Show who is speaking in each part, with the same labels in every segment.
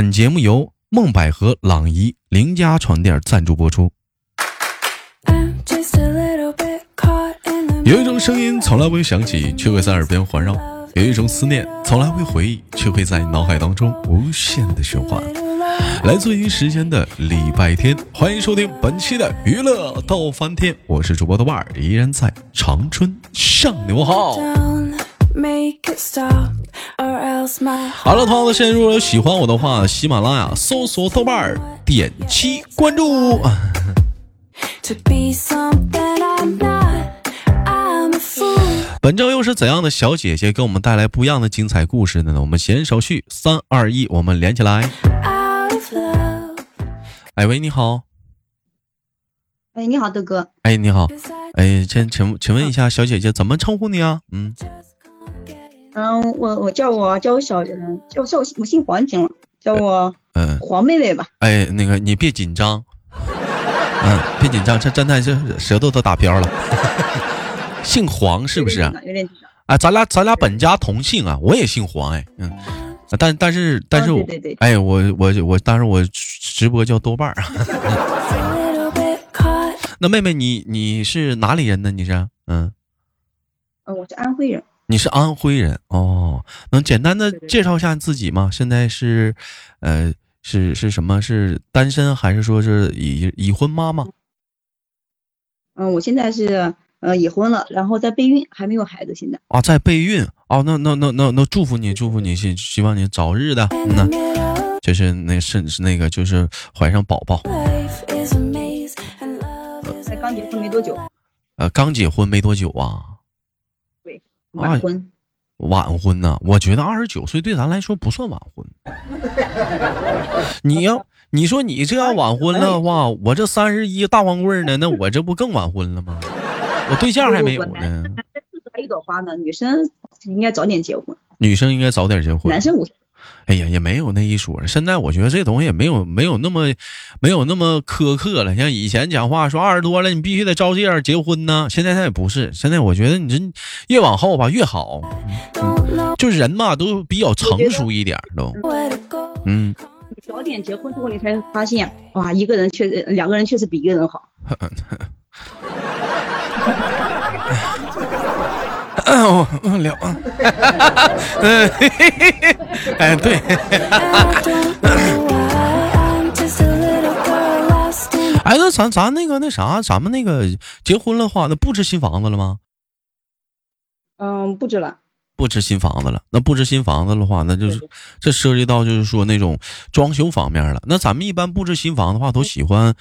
Speaker 1: 本节目由梦百合、朗怡、邻家床垫赞助播出。有一种声音从来不会响起，却会在耳边环绕；有一种思念从来不会回忆，却会在脑海当中无限的循环。来自于时间的礼拜天，欢迎收听本期的娱乐到翻天，我是主播豆瓣儿，依然在长春向牛好。好了，同样的时间，如果有喜欢我的话，喜马拉雅搜索豆瓣儿，点击关注。本周又是怎样的小姐姐给我们带来不一样的精彩故事呢？我们闲手续，三二一，我们连起来。哎喂，你好。
Speaker 2: 哎，你好，豆哥。
Speaker 1: 哎，你好。哎，请请请问一下，小姐姐怎么称呼你啊？
Speaker 2: 嗯。嗯，我我叫我叫我小人，叫叫我我姓黄行了，叫我嗯黄妹妹吧。
Speaker 1: 哎，那个你别紧张，嗯，别紧张，这真的是舌头都打飘了。姓黄是不是？
Speaker 2: 有点
Speaker 1: 哎，咱俩咱俩本家同姓啊，我也姓黄哎，嗯，但但是但是我哎我我我但是我直播叫豆瓣儿。那妹妹你你是哪里人呢？你是
Speaker 2: 嗯，呃，我是安徽人。
Speaker 1: 你是安徽人哦，能简单的介绍一下自己吗？现在是，呃，是是什么？是单身还是说是已已婚妈妈？
Speaker 2: 嗯，我现在是呃已婚了，然后在备孕，还没有孩子。现在
Speaker 1: 啊，在备孕哦，那那那那那祝福你，祝福你，希希望你早日的，嗯呐，就是那是是那个就是怀上宝宝。
Speaker 2: 才刚结婚没多久。
Speaker 1: 呃，刚结婚没多久啊。
Speaker 2: 晚婚，
Speaker 1: 晚婚呐？我觉得二十九岁对咱来说不算晚婚。你要你说你这要晚婚的话，我这三十一大光棍呢，那我这不更晚婚了吗？我对象还没有呢。
Speaker 2: 还一朵花呢，女生应该早点结婚。
Speaker 1: 女生应该早点结婚。
Speaker 2: 男生五
Speaker 1: 哎呀，也没有那一说。现在我觉得这东西也没有没有那么没有那么苛刻了。像以前讲话说二十多了你必须得照这样结婚呢，现在他也不是。现在我觉得你这越往后吧越好，就是人嘛都比较成熟一点都。
Speaker 2: 嗯，早点结婚之后你才发现哇，一个人确实两个人确实比一个人好。
Speaker 1: 嗯，聊，嗯，哎，对，哎，那咱咱那个那啥，咱们那个结婚了话，那布置新房子了吗？
Speaker 2: 嗯，布置了。
Speaker 1: 布置新房子了，那布置新房子的话，那就是这涉及到就是说那种装修方面了。那咱们一般布置新房的话，都喜欢。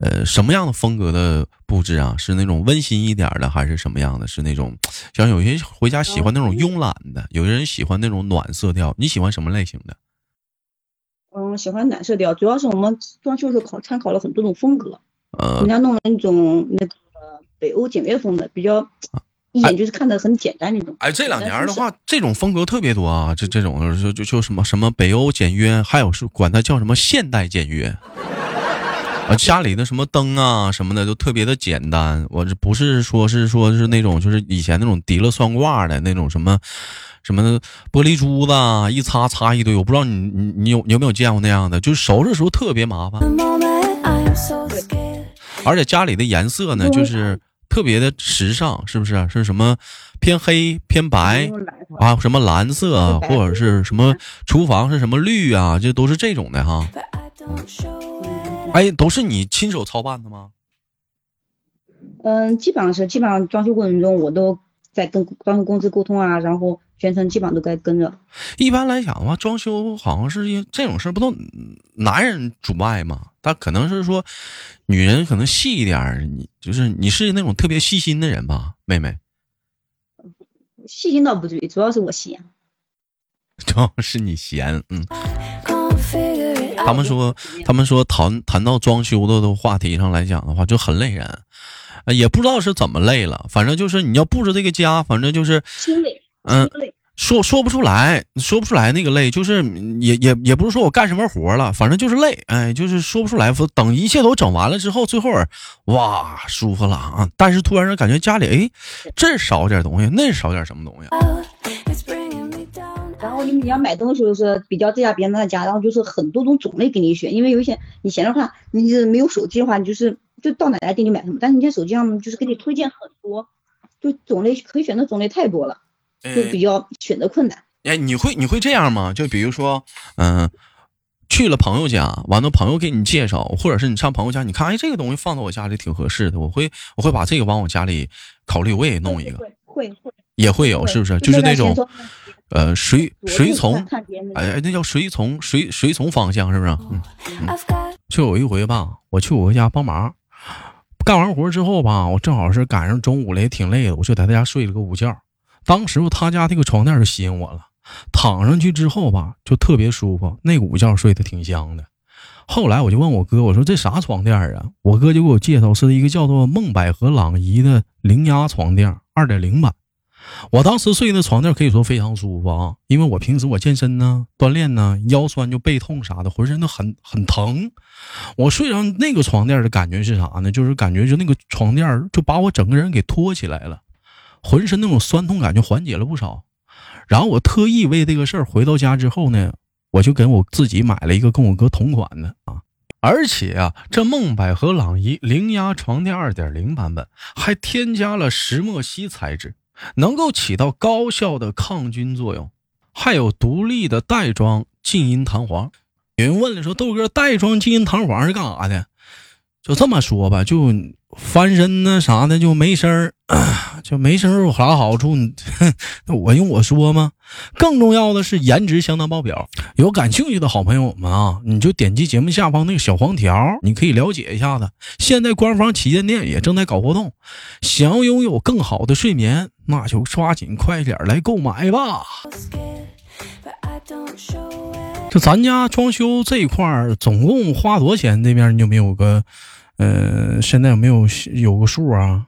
Speaker 1: 呃，什么样的风格的布置啊？是那种温馨一点的，还是什么样的？是那种像有些回家喜欢那种慵懒的，有些人喜欢那种暖色调。你喜欢什么类型的？
Speaker 2: 嗯，喜欢暖色调，主要是我们装修时候考参考了很多种风格，呃，人家弄了那种那个北欧简约风的，比较一眼就是看的很简单那种。
Speaker 1: 哎，这两年的话，这种风格特别多啊，这这种就就就什么什么北欧简约，还有是管它叫什么现代简约。啊，家里的什么灯啊什么的都特别的简单，我这不是说是说是那种就是以前那种提了算卦的那种什么，什么玻璃珠子一擦擦一堆，我不知道你你你有你有没有见过那样的，就是收拾的时候特别麻烦，而且家里的颜色呢就是特别的时尚，是不是？是什么偏黑偏白啊？什么蓝色或者是什么厨房是什么绿啊？这都是这种的哈。哎，都是你亲手操办的吗？
Speaker 2: 嗯，基本上是，基本上装修过程中我都在跟装修公司沟通啊，然后全程基本上都该跟着。
Speaker 1: 一般来讲的话，装修好像是这种事不都男人主外吗？他可能是说女人可能细一点，你就是你是那种特别细心的人吧，妹妹？
Speaker 2: 细心倒不至于，主要是我闲。
Speaker 1: 主要是你闲，嗯。他们说，他们说谈谈到装修的的话题上来讲的话，就很累人，也不知道是怎么累了。反正就是你要布置这个家，反正就是嗯，说说不出来，说不出来那个累，就是也也也不是说我干什么活了，反正就是累，哎，就是说不出来。等一切都整完了之后，最后哇，舒服了啊！但是突然感觉家里哎，这少点东西，那少点什么东西。
Speaker 2: 然后你你要买东西就是比较这家别人那家，然后就是很多种种类给你选，因为有一些以前的话，你是没有手机的话，你就是就到哪家店就买什么，但是你在手机上就是给你推荐很多，就种类可以选的种类太多了，就比较选择困难。
Speaker 1: 哎，你会你会这样吗？就比如说，嗯，去了朋友家，完了朋友给你介绍，或者是你上朋友家，你看，哎，这个东西放到我家里挺合适的，我会我会把这个往我家里考虑，我也弄一个，
Speaker 2: 会会
Speaker 1: 也会有，是不是？就是那种。呃，随随从，哎，那叫随从，随随从方向是不是？嗯嗯。就有一回吧，我去我家帮忙，干完活之后吧，我正好是赶上中午了，也挺累的，我就在他家睡了个午觉。当时他家这个床垫就吸引我了，躺上去之后吧，就特别舒服，那个午觉睡得挺香的。后来我就问我哥，我说这啥床垫啊？我哥就给我介绍是一个叫做梦百合朗逸的零压床垫，二点零版。我当时睡的床垫可以说非常舒服啊，因为我平时我健身呢、锻炼呢，腰酸就背痛啥的，浑身都很很疼。我睡上那个床垫的感觉是啥呢？就是感觉就那个床垫就把我整个人给托起来了，浑身那种酸痛感就缓解了不少。然后我特意为这个事儿回到家之后呢，我就给我自己买了一个跟我哥同款的啊，而且啊，这梦百合朗逸零压床垫二点零版本还添加了石墨烯材质。能够起到高效的抗菌作用，还有独立的袋装静音弹簧。有人问了，说豆哥袋装静音弹簧是干啥的？就这么说吧，就翻身呢啥的就没声儿，就没声儿有啥好处？那 我用我说吗？更重要的是颜值相当爆表。有感兴趣的好朋友们啊，你就点击节目下方那个小黄条，你可以了解一下子。现在官方旗舰店也正在搞活动，想要拥有更好的睡眠，那就抓紧快点来购买吧。就咱家装修这一块儿，总共花多少钱？这边你有没有个，呃，现在有没有有个数啊？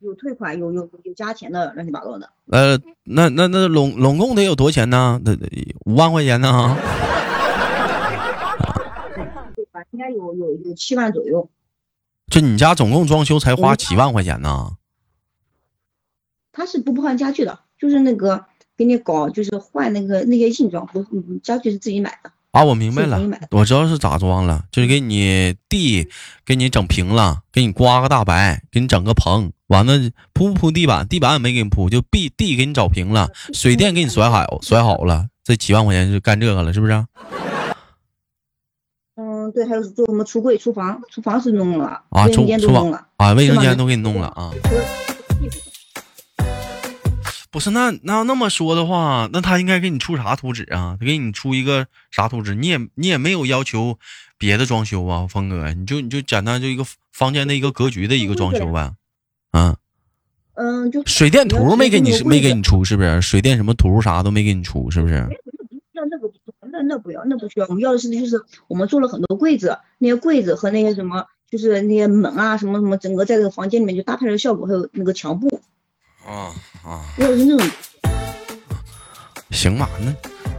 Speaker 2: 有退款，有有有加钱的，乱七八糟的。
Speaker 1: 呃，那那那拢拢共得有多少钱呢？那五万块钱呢？
Speaker 2: 应该有有有七万左右。
Speaker 1: 就你家总共装修才花七万块钱呢？
Speaker 2: 他是不换家具的，就是那个。给你搞就是换那个那些硬装，不家具是自己买的
Speaker 1: 啊。我明白了，我知道是咋装了，就是给你地给你整平了，给你刮个大白，给你整个棚，完了铺不铺地板？地板也没给你铺，就地地给你找平了，水电给你甩好甩好了，这几万块钱就干这个了，是不是？
Speaker 2: 嗯，对，还有做什么橱柜、厨房，厨房是弄了啊，卫生间都弄了
Speaker 1: 啊，卫生间都给你弄了啊。不是那那要那么说的话，那他应该给你出啥图纸啊？他给你出一个啥图纸？你也你也没有要求别的装修啊，峰哥，你就你就简单就一个房间的一个格局的一个装修呗，
Speaker 2: 嗯嗯，就
Speaker 1: 水电图没给你没给你出是不是？水电什么图啥都没给你出是不是？
Speaker 2: 那那个那那不要那不需要，我们要的是就是我们做了很多柜子，那些柜子和那些什么就是那些门啊什么什么，整个在这个房间里面就搭配的效果，还有那个墙布。啊啊！
Speaker 1: 行吧，那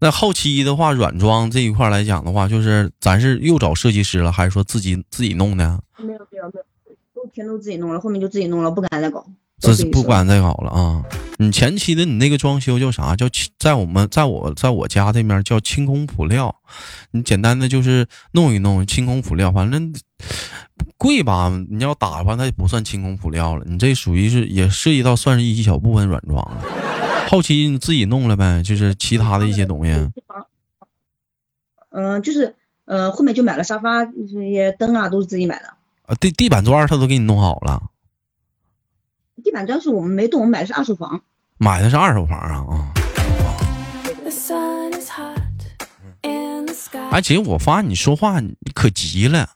Speaker 1: 那后期的话，软装这一块来讲的话，就是咱是又找设计师了，还是说自己自己弄
Speaker 2: 的？没有没有没有，都全都自己弄了，后面就自己弄了，不敢再搞。
Speaker 1: 这是不敢再搞了啊！你前期的你那个装修叫啥？叫在我们在我在我家这面叫清空辅料，你简单的就是弄一弄清空辅料，反正。贵吧？你要打的话，那就不算清空辅料了。你这属于是也涉及到算是一小部分软装了。后期你自己弄了呗，就是其他的一些东西。
Speaker 2: 嗯，就是呃，后面就买了沙发，这些灯啊都是自己买的。
Speaker 1: 啊，地地板砖他都给你弄好了。
Speaker 2: 地板砖是我们没动，我们买的是二手房。
Speaker 1: 买的是二手房啊啊！哎，姐，我发现你说话可急了。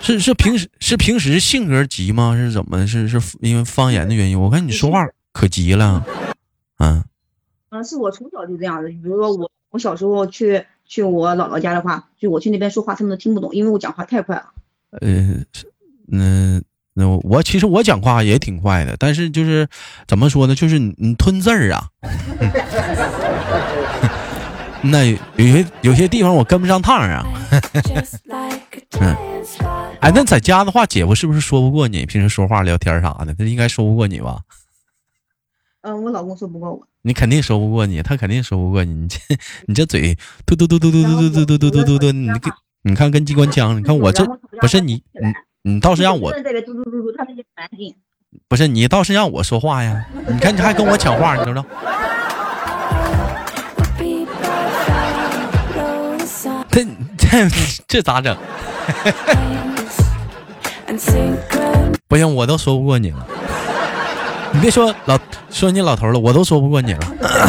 Speaker 1: 是是平时是平时性格急吗？是怎么？是是因为方言的原因？我看你说话可急了，
Speaker 2: 嗯，嗯，是我从小就这样的。比如说我我小时候去去我姥姥家的话，就我去那边说话，他们都听不懂，因为我讲话太快了。
Speaker 1: 呃，那那我其实我讲话也挺快的，但是就是怎么说呢？就是你吞字儿啊，那有些有些地方我跟不上趟啊。嗯。哎，那在家的话，姐夫是不是说不过你？平时说话聊天啥的，他应该说不过你吧？
Speaker 2: 嗯，我老公说不过我。
Speaker 1: 你肯定说不过你，他肯定说不过你。你这你这嘴 嘟嘟嘟嘟嘟嘟嘟嘟嘟嘟嘟嘟嘟，你跟你看跟机关枪。你看我这不是你你你倒是让我。不是你倒是让我说话呀？你看你还跟我抢话，你知道？这这这咋整？不行，我都说不过你了。你别说老说你老头了，我都说不过你了。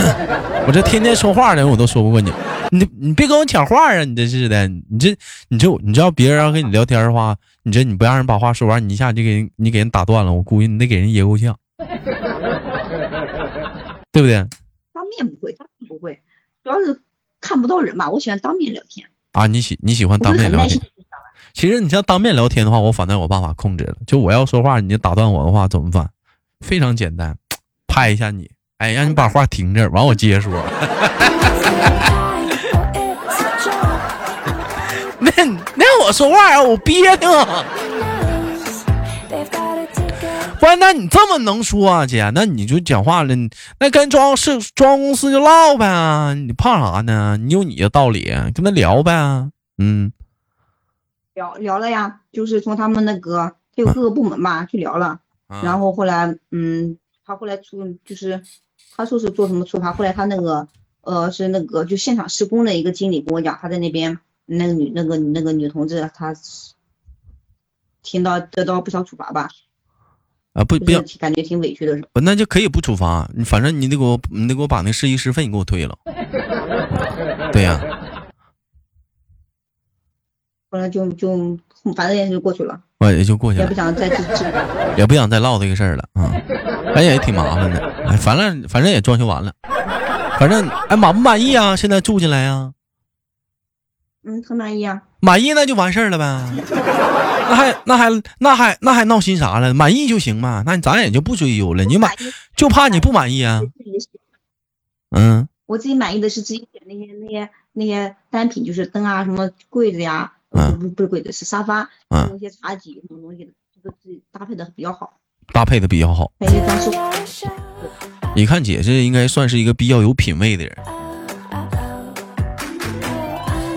Speaker 1: 我这天天说话的人，我都说不过你。你你别跟我抢话啊！你这是的，你这你这你知道别人要跟你聊天的话，你这你不让人把话说完，你一下就给人你给人打断了，我估计你得给人噎够呛，对不对？
Speaker 2: 当面不会，当面不会，主要是看不到人嘛。我喜欢当面聊天
Speaker 1: 啊。你喜你喜欢当面聊天？其实你像当面聊天的话，我反正有办法控制了。就我要说话，你就打断我的话怎么办？非常简单，拍一下你，哎，让你把话停这儿，完我接着说。那那我说话啊，我憋挺。不然，那你这么能说啊，姐？那你就讲话了，那跟装是装公司就唠呗，你怕啥呢？你有你的道理，跟他聊呗。嗯，
Speaker 2: 聊聊了呀，就是从他们那个他有各个部门嘛，去聊了。然后后来，嗯，他后来出就是他说是做什么处罚，后来他那个呃是那个就现场施工的一个经理跟我讲，他在那边那个女那个那个女同志，她听到得到不少处罚吧？
Speaker 1: 啊不不要，
Speaker 2: 感觉挺委屈的。
Speaker 1: 不那就可以不处罚，你反正你得给我你得给我把那试衣师费你给我退了。对呀。
Speaker 2: 后来就就反正也就过去了。我
Speaker 1: 也就过去了，
Speaker 2: 也不想再
Speaker 1: 也不想再唠这个事儿了啊！哎也挺麻烦的，哎，反正反正也装修完了，反正哎满不满意啊？现在住进来
Speaker 2: 啊？嗯，很满意啊。
Speaker 1: 满意那就完事儿了呗，那还那还那还那还闹心啥了？满意就行嘛，那咱也就不追究了。你满就怕你不满意啊？嗯，
Speaker 2: 我自己满意的是自己选那些那些那些单品，就是灯啊，什么柜子呀。嗯，不不是柜子，是沙发，嗯那些茶几什么东西的，这个自己搭配的比较好，
Speaker 1: 搭配的比较好。你看姐这应该算是一个比较有品位的人。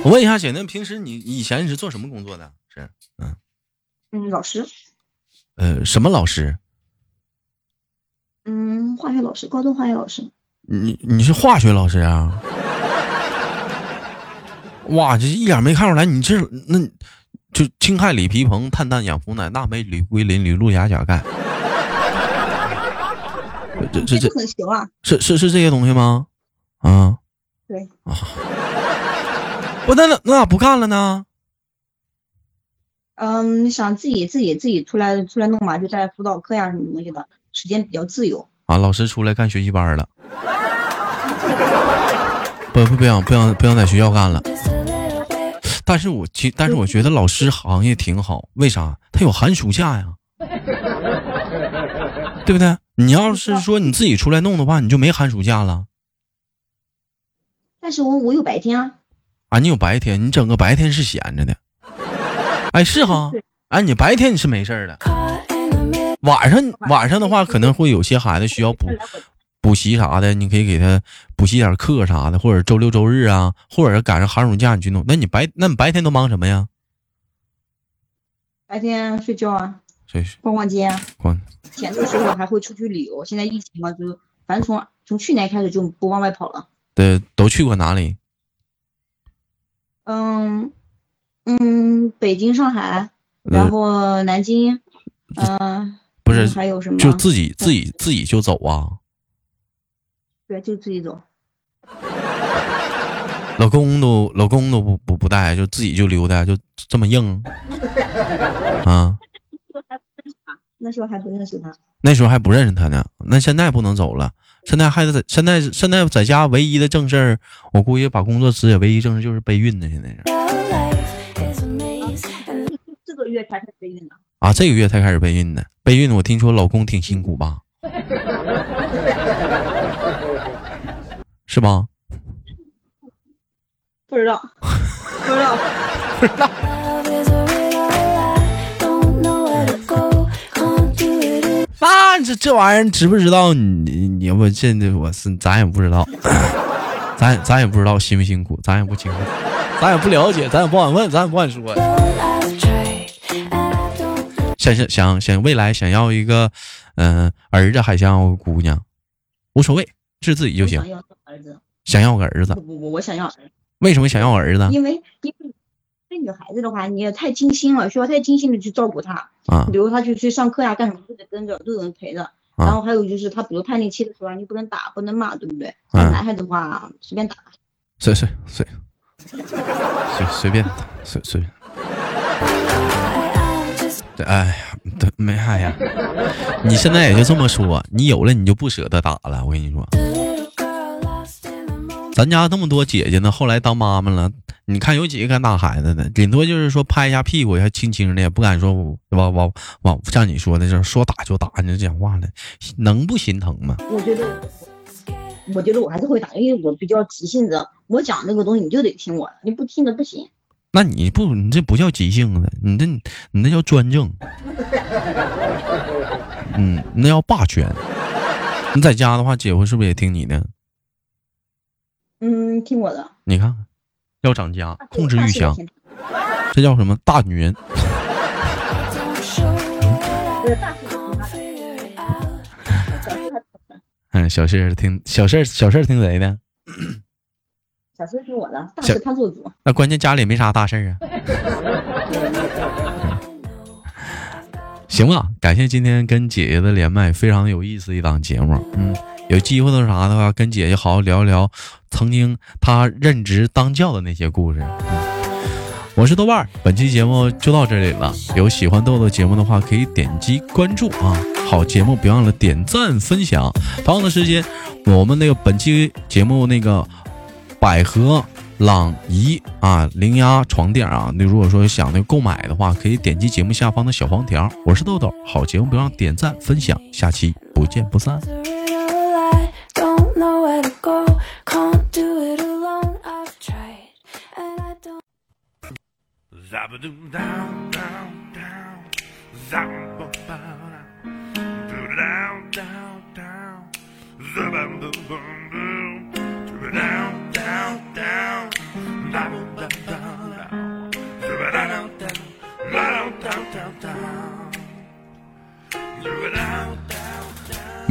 Speaker 1: 我问一下姐，那平时你以前你是做什么工作的？是，
Speaker 2: 嗯嗯，老师。
Speaker 1: 呃，什么老师？
Speaker 2: 嗯，化学老师，高中化学老师。
Speaker 1: 你你是化学老师啊？哇，这一眼没看出来，你这那，就氢氦锂铍硼碳氮氧氟氖钠镁铝硅磷铝氯氩钾钙，这这这
Speaker 2: 很行啊，
Speaker 1: 是是是这些东西吗？啊，
Speaker 2: 对
Speaker 1: 啊，我那那那咋不干了呢？
Speaker 2: 嗯，想自己自己自己出来出来弄嘛，就在辅导课呀什么东西的，时间比较自由
Speaker 1: 啊。老师出来干学习班了，不不不想不想不想在学校干了。但是我其但是我觉得老师行业挺好，为啥？他有寒暑假呀，对不对？你要是说你自己出来弄的话，你就没寒暑假了。
Speaker 2: 但是我我有白天啊。啊，
Speaker 1: 你有白天，你整个白天是闲着的。哎，是哈。哎，你白天你是没事的。晚上晚上的话，可能会有些孩子需要补。补习啥的，你可以给他补习点课啥的，或者周六周日啊，或者是赶上寒暑假你去弄。那你白那你白天都忙什么呀？
Speaker 2: 白天睡觉啊，
Speaker 1: 睡
Speaker 2: 逛逛街啊。
Speaker 1: 逛。
Speaker 2: 前的时候还会出去旅游，现在疫情嘛，就反正从从去年开始就不往外跑了。
Speaker 1: 对，都去过哪里？
Speaker 2: 嗯嗯，北京、上海，然后南京，嗯，
Speaker 1: 不是
Speaker 2: 还有什么？
Speaker 1: 就自己自己自己就走啊。
Speaker 2: 对，就自己走。
Speaker 1: 老公都老公都不不不带，就自己就溜达，就这么硬 啊？
Speaker 2: 那时候还不认识他。
Speaker 1: 那时候还不认识他呢。那现在不能走了，现在还在现在现在在家唯一的正事儿，我估计把工作辞也唯一正事就是备孕呢。现在是。
Speaker 2: 这个月才开始备孕呢。啊，
Speaker 1: 这个月才开始备孕呢。备孕，我听说老公挺辛苦吧？是吧？
Speaker 2: 不知道，不知道，
Speaker 1: 不知道。那这这玩意儿知不知道？你你我这我是咱也不知道，咱咱也不知道辛不辛苦，咱也不清楚，咱也不了解，咱也不敢问，咱也不敢说。想想想想未来想要一个嗯儿子还想要个姑娘，无所谓，是自己就行。
Speaker 2: 想要个儿子，
Speaker 1: 想要个儿子。
Speaker 2: 不不不，我想要儿子。
Speaker 1: 为什么想要儿子？
Speaker 2: 因为因为这女孩子的话，你也太精心了，需要太精心的去照顾她啊。比如她去去上课呀，干什么都得跟着，都有人陪着。然后还有就是她，比如叛逆期的时候，你不能打，不能骂，对不对？男孩子的话，随便打。
Speaker 1: 随随随随随便随随便。对，哎呀，对，没啥呀。你现在也就这么说，你有了你就不舍得打了。我跟你说，咱家那么多姐姐呢，后来当妈妈了，你看有几个敢打孩子的？顶多就是说拍一下屁股，还轻轻的，也不敢说往往往像你说的，就是说打就打，你讲话了，能不心疼吗？
Speaker 2: 我觉得，我觉得我还是会打，因为我比较急性子，我讲那个东西你就得听我的，你不听的不行。
Speaker 1: 那你不，你这不叫急性子，你这你那叫专政。嗯，那叫霸权。你在家的话，姐夫是不是也听你的？
Speaker 2: 嗯，听我的。
Speaker 1: 你看，要涨价，控制欲强，这叫什么？大女人。嗯，小事听小事小事儿听谁的？
Speaker 2: 小事听我的，大事他做主。
Speaker 1: 那关键家里没啥大事啊。行吧，感谢今天跟姐姐的连麦，非常有意思一档节目。嗯，有机会的啥的话，跟姐姐好好聊一聊曾经她任职当教的那些故事。我是豆瓣，本期节目就到这里了。有喜欢豆豆节目的话，可以点击关注啊。好节目，别忘了点赞分享。同样的时间，我们那个本期节目那个。百合朗怡啊，零压床垫啊，那如果说想那个购买的话，可以点击节目下方的小黄条。我是豆豆，好节目别忘点赞分享，下期不见不散。
Speaker 3: go. Can't do it alone. I've tried, and I don't. Zabadoom down, down, down. Down,
Speaker 1: down, down. Down.